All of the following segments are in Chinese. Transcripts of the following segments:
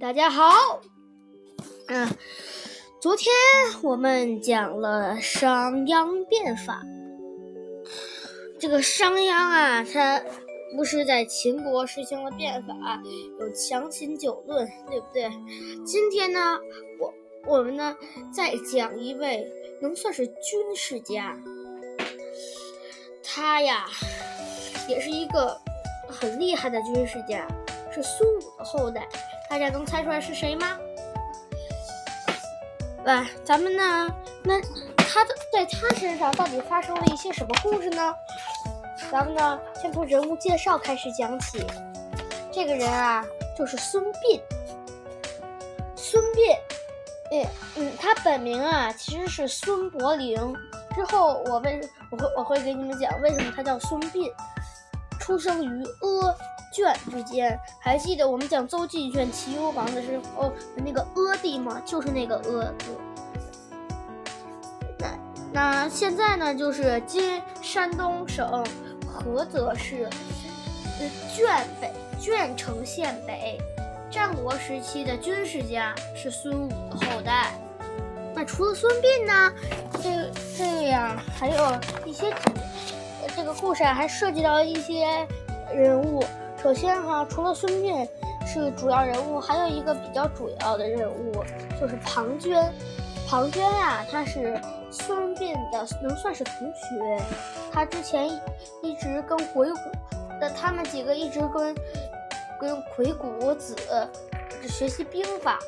大家好，嗯，昨天我们讲了商鞅变法。这个商鞅啊，他不是在秦国实行了变法，有强秦九论，对不对？今天呢，我我们呢再讲一位能算是军事家，他呀也是一个很厉害的军事家，是孙武的后代。大家能猜出来是谁吗？来，咱们呢？那他的在他身上到底发生了一些什么故事呢？咱们呢，先从人物介绍开始讲起。这个人啊，就是孙膑。孙膑，嗯嗯，他本名啊，其实是孙伯龄。之后我为我会我会给你们讲为什么他叫孙膑。出生于阿。卷之间，还记得我们讲邹忌卷齐幽王的时候，那个阿弟吗？就是那个阿字。那那现在呢，就是今山东省菏泽市卷北卷城县北。战国时期的军事家是孙武的后代。那除了孙膑呢？这这样还有一些这个故事还涉及到一些人物。首先哈，除了孙膑是主要人物，还有一个比较主要的人物就是庞涓。庞涓呀，他是孙膑的，能算是同学。他之前一直跟鬼谷，那他们几个一直跟跟鬼谷子学习兵法。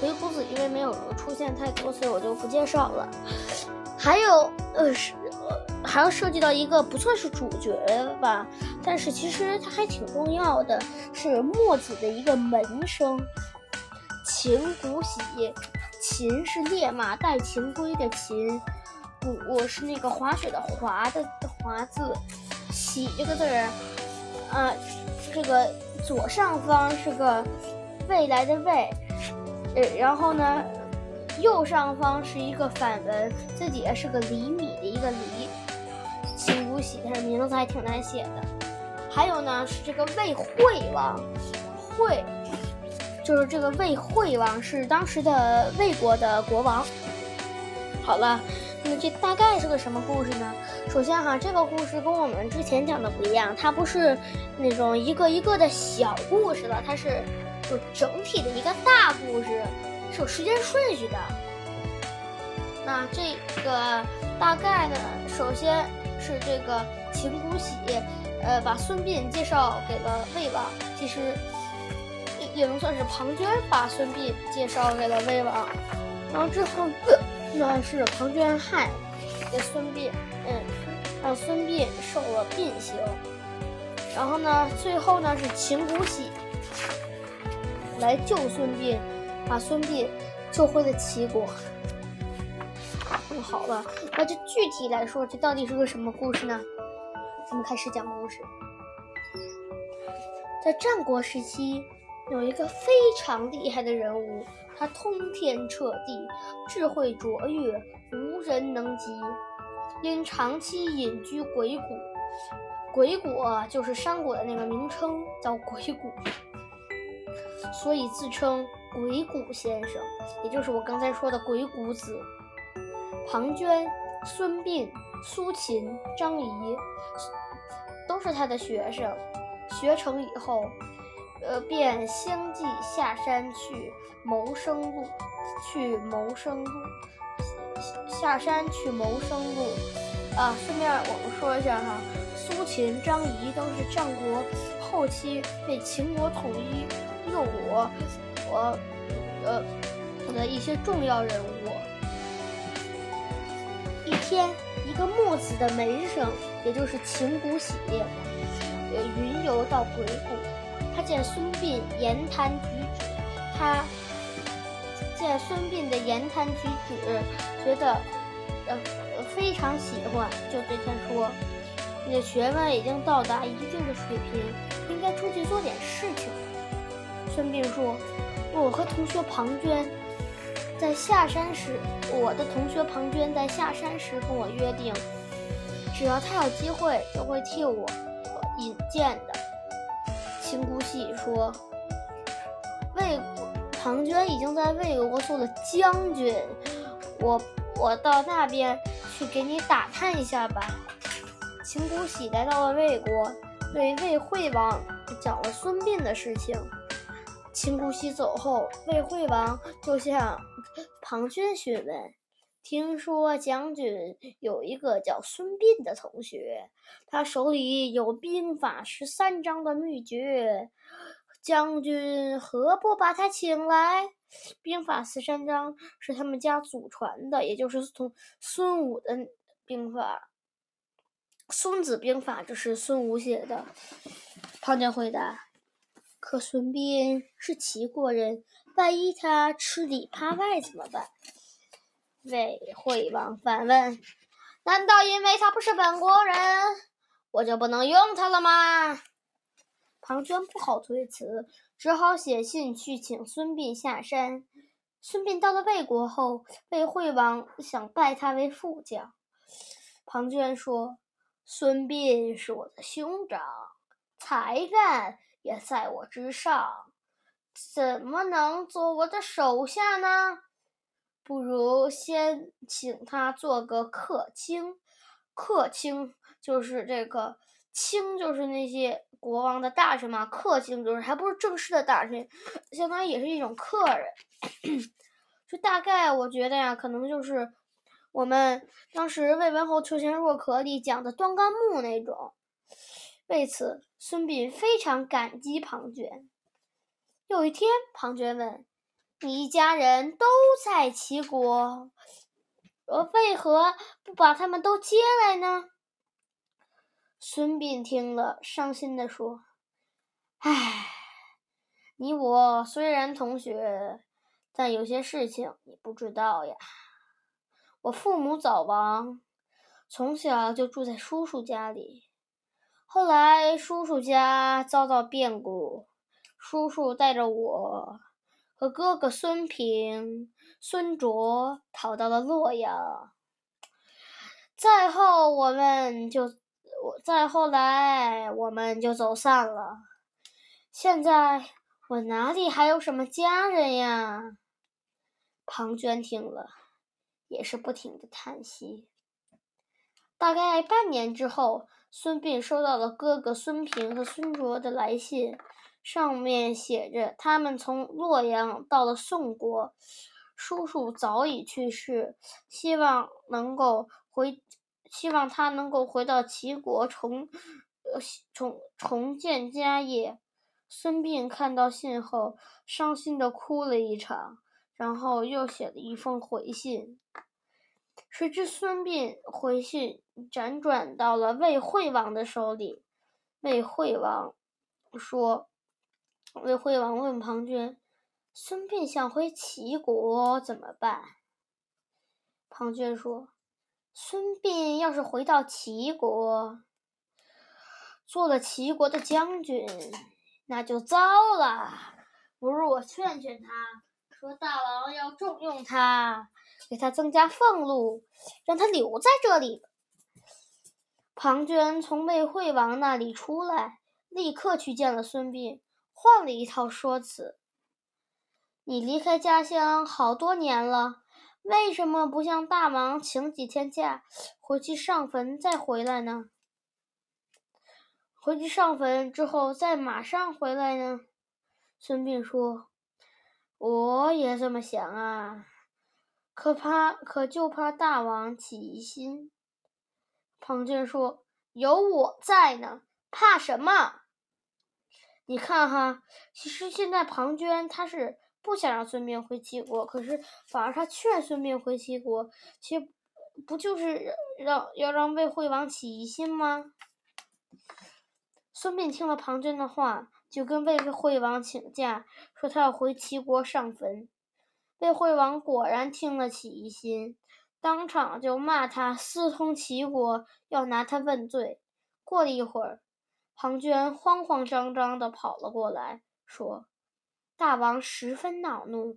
鬼谷子因为没有出现太多，所以我就不介绍了。还有呃是。还要涉及到一个不算是主角吧，但是其实他还挺重要的，是墨子的一个门生秦古喜。秦是烈马带秦归的秦，古是那个滑雪的滑的滑字，喜这个字儿，啊，这个左上方是个未来的未，呃，然后呢，右上方是一个反文，最底下是个厘米的一个厘。秦谷喜，他的名字还挺难写的。还有呢，是这个魏惠王，惠就是这个魏惠王是当时的魏国的国王。好了，那么这大概是个什么故事呢？首先哈，这个故事跟我们之前讲的不一样，它不是那种一个一个的小故事了，它是有整体的一个大故事，是有时间顺序的。那这个大概呢，首先。是这个秦谷喜，呃，把孙膑介绍给了魏王。其实也也能算是庞涓把孙膑介绍给了魏王。然后之后，那是庞涓害给孙膑，嗯，让孙膑受了膑刑。然后呢，最后呢是秦谷喜来救孙膑，把孙膑救回了齐国。好了，那就具体来说，这到底是个什么故事呢？咱们开始讲故事。在战国时期，有一个非常厉害的人物，他通天彻地，智慧卓越，无人能及。因长期隐居鬼谷，鬼谷就是山谷的那个名称，叫鬼谷，所以自称鬼谷先生，也就是我刚才说的鬼谷子。庞涓、孙膑、苏秦、张仪都是他的学生。学成以后，呃，便相继下山去谋生路，去谋生路，下山去谋生路。啊，顺便我们说一下哈，苏秦、张仪都是战国后期被秦国统一六国，我呃的一些重要人物。一天，一个墨子的门生，也就是秦谷喜，呃，云游到鬼谷，他见孙膑言谈举止，他见孙膑的言谈举止，觉得呃非常喜欢，就对他说：“你的学问已经到达一定的水平，应该出去做点事情。”孙膑说：“我和同学庞涓。”在下山时，我的同学庞涓在下山时跟我约定，只要他有机会，就会替我引荐的。秦姑喜说：“魏庞涓已经在魏国做了将军，我我到那边去给你打探一下吧。秦姑喜来到了魏国，对魏惠王讲了孙膑的事情。秦姑息走后，魏惠王就向 庞涓询问：“听说将军有一个叫孙膑的同学，他手里有兵法十三章的秘诀，将军何不把他请来？兵法十三章是他们家祖传的，也就是从孙武的兵法。”《孙子兵法》这是孙武写的。庞涓回答：“可孙膑是齐国人，万一他吃里扒外怎么办？”魏惠王反问：“难道因为他不是本国人，我就不能用他了吗？”庞涓不好推辞，只好写信去请孙膑下山。孙膑到了魏国后，魏惠王想拜他为副将。庞涓说。孙膑是我的兄长，才干也在我之上，怎么能做我的手下呢？不如先请他做个客卿。客卿就是这个卿，就是那些国王的大臣嘛。客卿就是还不是正式的大臣，相当于也是一种客人。就大概我觉得呀，可能就是。我们当时魏文侯求贤若渴里讲的端干木那种，为此孙膑非常感激庞涓。有一天，庞涓问：“你一家人都在齐国，我，为何不把他们都接来呢？”孙膑听了，伤心地说：“唉，你我虽然同学，但有些事情你不知道呀。”我父母早亡，从小就住在叔叔家里。后来叔叔家遭到变故，叔叔带着我和哥哥孙平、孙卓逃到了洛阳。再后我们就，我再后来我们就走散了。现在我哪里还有什么家人呀？庞涓听了。也是不停的叹息。大概半年之后，孙膑收到了哥哥孙平和孙卓的来信，上面写着他们从洛阳到了宋国，叔叔早已去世，希望能够回，希望他能够回到齐国重，呃重重建家业。孙膑看到信后，伤心的哭了一场。然后又写了一封回信，谁知孙膑回信辗转到了魏惠王的手里。魏惠王说：“魏惠王问庞涓，孙膑想回齐国怎么办？”庞涓说：“孙膑要是回到齐国，做了齐国的将军，那就糟了。不如我劝劝他。”说大王要重用他，给他增加俸禄，让他留在这里。庞涓从魏惠王那里出来，立刻去见了孙膑，换了一套说辞：“你离开家乡好多年了，为什么不向大王请几天假，回去上坟再回来呢？回去上坟之后再马上回来呢？”孙膑说。我也这么想啊，可怕，可就怕大王起疑心。庞涓说：“有我在呢，怕什么？你看哈，其实现在庞涓他是不想让孙膑回齐国，可是反而他劝孙膑回齐国，其实不就是让要让魏惠王起疑心吗？”孙膑听了庞涓的话。就跟魏惠王请假，说他要回齐国上坟。魏惠王果然听了起疑心，当场就骂他私通齐国，要拿他问罪。过了一会儿，庞涓慌慌张张地跑了过来，说：“大王十分恼怒，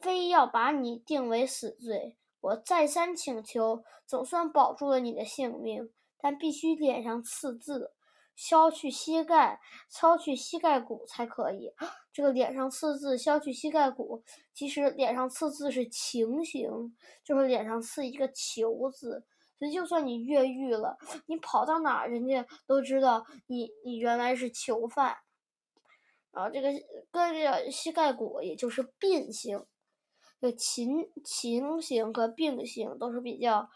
非要把你定为死罪。我再三请求，总算保住了你的性命，但必须脸上刺字。”削去膝盖，削去膝盖骨才可以。这个脸上刺字，削去膝盖骨，其实脸上刺字是情形，就是脸上刺一个囚字。所以就算你越狱了，你跑到哪，人家都知道你你原来是囚犯。然后这个跟这个膝盖骨，也就是病性，这情情形和病性都是比较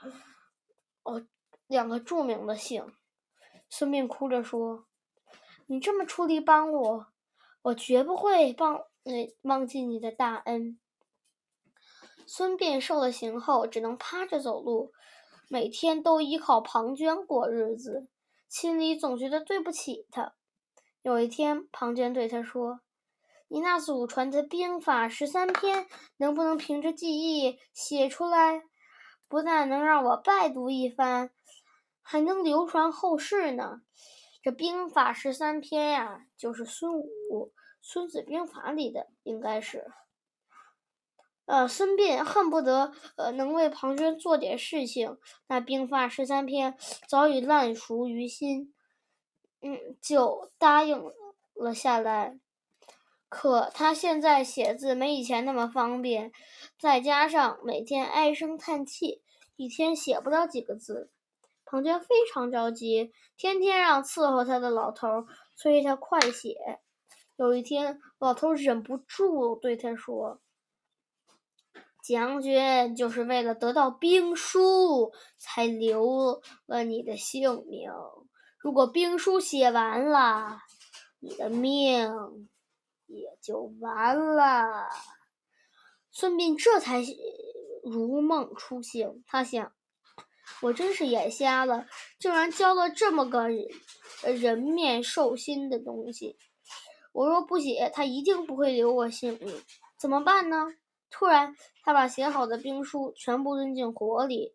哦两个著名的姓。孙膑哭着说：“你这么出力帮我，我绝不会帮你忘记你的大恩。”孙膑受了刑后，只能趴着走路，每天都依靠庞涓过日子，心里总觉得对不起他。有一天，庞涓对他说：“你那祖传的兵法十三篇，能不能凭着记忆写出来？不但能让我拜读一番。”还能流传后世呢。这兵法十三篇呀，就是孙武《孙子兵法》里的，应该是。呃，孙膑恨不得呃能为庞涓做点事情，那兵法十三篇早已烂熟于心，嗯，就答应了下来。可他现在写字没以前那么方便，再加上每天唉声叹气，一天写不到几个字。庞涓非常着急，天天让伺候他的老头催他快写。有一天，老头忍不住对他说：“将军就是为了得到兵书，才留了你的性命。如果兵书写完了，你的命也就完了。”孙膑这才如梦初醒，他想。我真是眼瞎了，竟然交了这么个人人面兽心的东西。我若不写，他一定不会留我性命。怎么办呢？突然，他把写好的兵书全部扔进火里，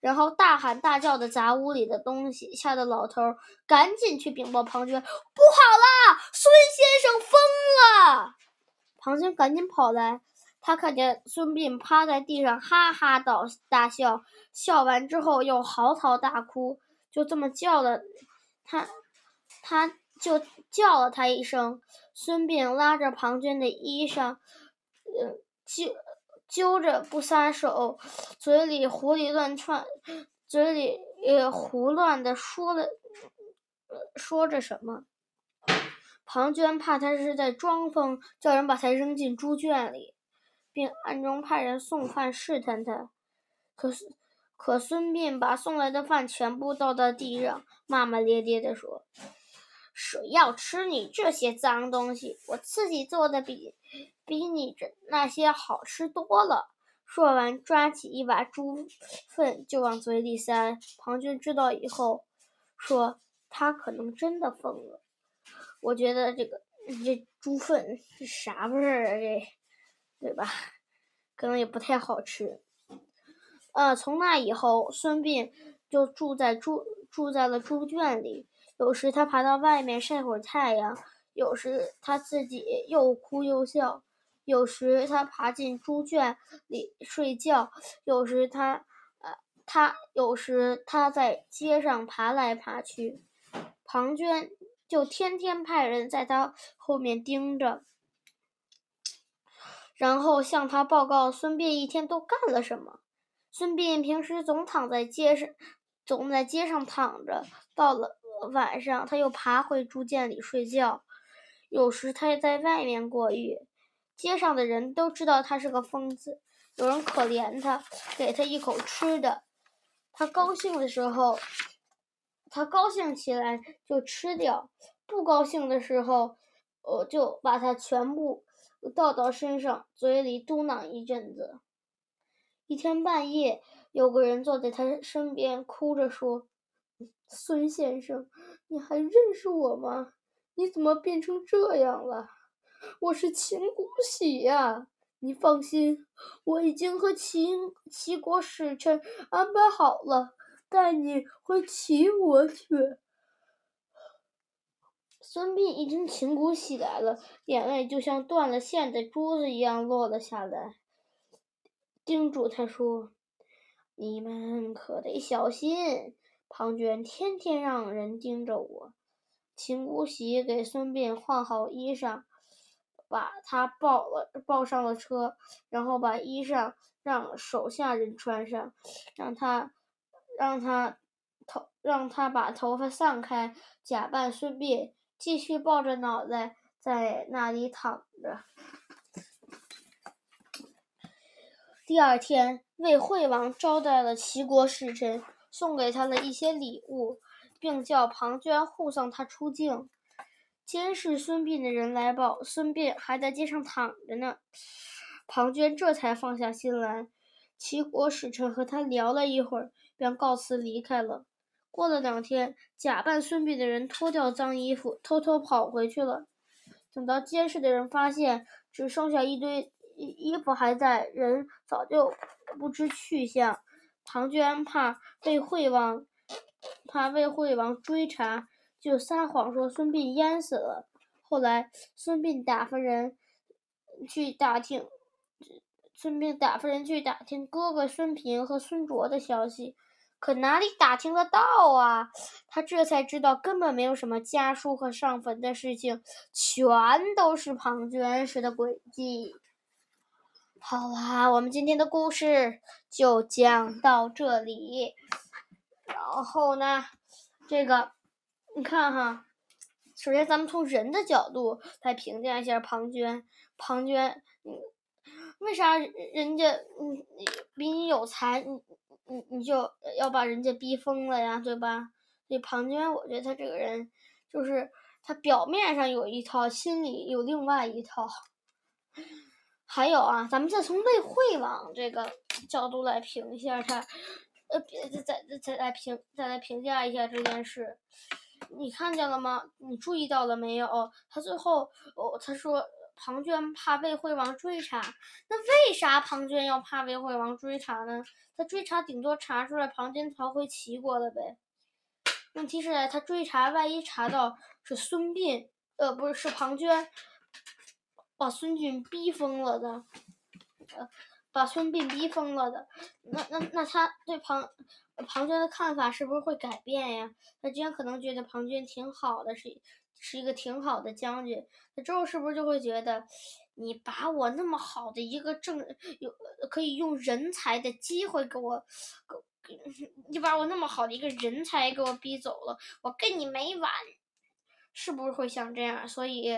然后大喊大叫的砸屋里的东西，吓得老头赶紧去禀报庞涓：“不好了，孙先生疯了！”庞涓赶紧跑来。他看见孙膑趴在地上，哈哈倒大笑，笑完之后又嚎啕大哭，就这么叫了他，他就叫了他一声。孙膑拉着庞涓的衣裳，呃，揪揪着不撒手，嘴里胡里乱窜，嘴里呃胡乱的说了，说着什么。庞涓怕他是在装疯，叫人把他扔进猪圈里。并暗中派人送饭试探他，可是，可孙膑把送来的饭全部倒到地上，骂骂咧咧地说：“谁要吃你这些脏东西？我自己做的比比你这那些好吃多了。”说完，抓起一把猪粪就往嘴里塞。庞涓知道以后，说：“他可能真的疯了。”我觉得这个这猪粪是啥味儿啊？这。对吧？可能也不太好吃。呃，从那以后，孙膑就住在猪住在了猪圈里。有时他爬到外面晒会儿太阳，有时他自己又哭又笑。有时他爬进猪圈里睡觉，有时他呃他有时他在街上爬来爬去。庞涓就天天派人在他后面盯着。然后向他报告孙膑一天都干了什么。孙膑平时总躺在街上，总在街上躺着。到了晚上，他又爬回猪圈里睡觉。有时他也在外面过夜。街上的人都知道他是个疯子。有人可怜他，给他一口吃的。他高兴的时候，他高兴起来就吃掉；不高兴的时候，呃，就把它全部。倒到身上，嘴里嘟囔一阵子。一天半夜，有个人坐在他身边，哭着说：“孙先生，你还认识我吗？你怎么变成这样了？我是秦姑喜呀！你放心，我已经和秦齐国使臣安排好了，带你回齐国去。”孙膑一听秦姑喜来了，眼泪就像断了线的珠子一样落了下来，叮嘱他说：“你们可得小心，庞涓天天让人盯着我，秦姑喜给孙膑换好衣裳，把他抱了抱上了车，然后把衣裳让手下人穿上，让他让他头让他把头发散开，假扮孙膑，继续抱着脑袋在那里躺着。第二天，魏惠王招待了齐国使臣，送给他了一些礼物，并叫庞涓护送他出境。监视孙膑的人来报，孙膑还在街上躺着呢。庞涓这才放下心来。齐国使臣和他聊了一会儿，便告辞离开了。过了两天，假扮孙膑的人脱掉脏衣服，偷偷跑回去了。等到监视的人发现，只剩下一堆。衣衣服还在，人早就不知去向。庞涓怕被惠王，怕魏惠王追查，就撒谎说孙膑淹死了。后来孙膑打发人去打听，孙膑打发人去打听哥哥孙平和孙卓的消息，可哪里打听得到啊？他这才知道，根本没有什么家书和上坟的事情，全都是庞涓使的诡计。好啦，我们今天的故事就讲到这里。然后呢，这个你看哈，首先咱们从人的角度来评价一下庞涓。庞涓，嗯，为啥人家嗯比你有才，你你你就要把人家逼疯了呀，对吧？这庞涓，我觉得他这个人就是他表面上有一套，心里有另外一套。还有啊，咱们再从魏惠王这个角度来评一下他，呃，再再再来评再来评价一下这件事。你看见了吗？你注意到了没有？他最后哦，他说庞涓怕魏惠王追查，那为啥庞涓要怕魏惠王追查呢？他追查顶多查出来庞涓逃回齐国了呗。问题是，他追查万一查到是孙膑，呃，不是是庞涓。把孙膑逼疯了的，呃，把孙膑逼疯了的，那那那他对庞庞涓的看法是不是会改变呀？他之前可能觉得庞涓挺好的，是是一个挺好的将军，那之后是不是就会觉得，你把我那么好的一个正有可以用人才的机会给我，给，你把我那么好的一个人才给我逼走了，我跟你没完。是不是会像这样？所以，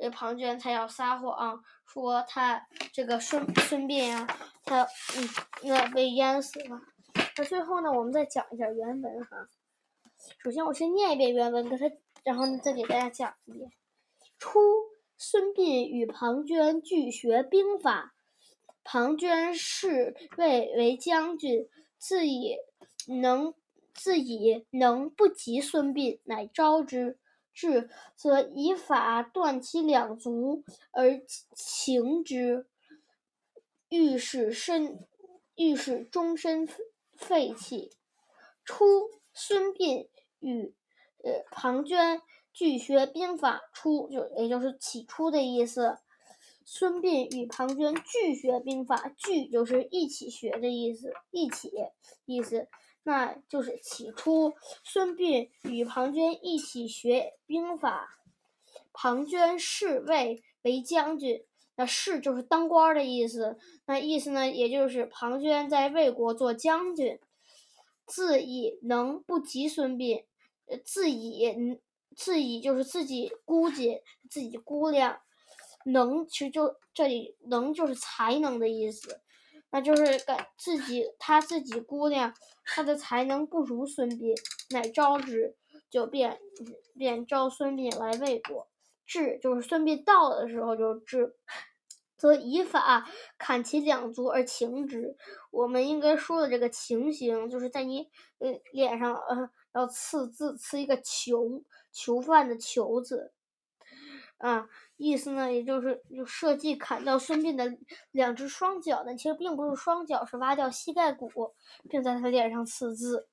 呃，庞涓才要撒谎，说他这个孙孙膑啊，他嗯，那被淹死了。那最后呢，我们再讲一下原文哈。首先，我先念一遍原文，给他，然后呢，再给大家讲一遍。初，孙膑与庞涓俱学兵法。庞涓是魏为将军，自以能自以能不及孙膑，乃招之。至，则以法断其两足而擒之，欲使身，欲使终身废弃。初，孙膑与呃庞涓俱学兵法。初就也就是起初的意思。孙膑与庞涓俱学兵法，俱就是一起学的意思，一起意思。那就是起初，孙膑与庞涓一起学兵法。庞涓是魏为将军，那是就是当官的意思。那意思呢，也就是庞涓在魏国做将军，自以能不及孙膑，自以自以就是自己估计，自己估量，能其实就这里能就是才能的意思。那就是感自己，他自己估量他的才能不如孙膑，乃招之，就便便招孙膑来魏国。至就是孙膑到的时候就至，则以法砍其两足而擒之。我们应该说的这个情形，就是在你呃脸上呃要刺字，刺一个囚囚犯的囚字。啊，意思呢，也就是就设计砍掉孙膑的两只双脚呢，其实并不是双脚，是挖掉膝盖骨，并在他脸上刺字，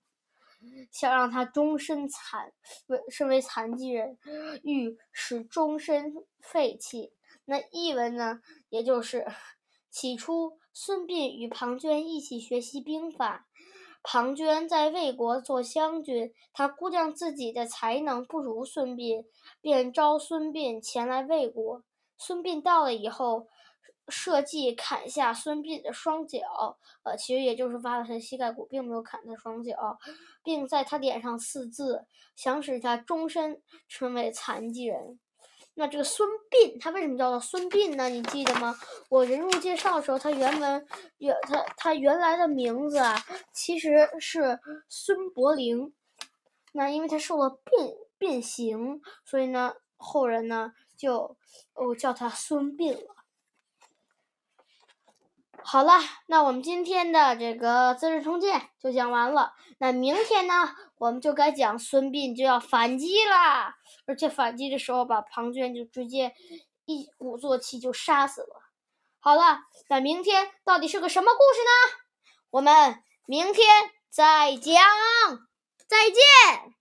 想让他终身残为身为残疾人，欲使终身废弃。那译文呢，也就是 起初孙膑与庞涓一起学习兵法，庞涓在魏国做将军，他估量自己的才能不如孙膑，便召孙膑前来魏国。孙膑到了以后，设计砍下孙膑的双脚，呃，其实也就是挖了他的膝盖骨，并没有砍他双脚，并在他脸上刺字，想使他终身成为残疾人。那这个孙膑，他为什么叫做孙膑呢？你记得吗？我人物介绍的时候，他原文原他他原来的名字啊，其实是孙伯龄。那因为他受了变变形，所以呢，后人呢就哦叫他孙膑了。好了，那我们今天的这个《资治通鉴》就讲完了。那明天呢，我们就该讲孙膑就要反击啦，而且反击的时候，把庞涓就直接一鼓作气就杀死了。好了，那明天到底是个什么故事呢？我们明天再讲，再见。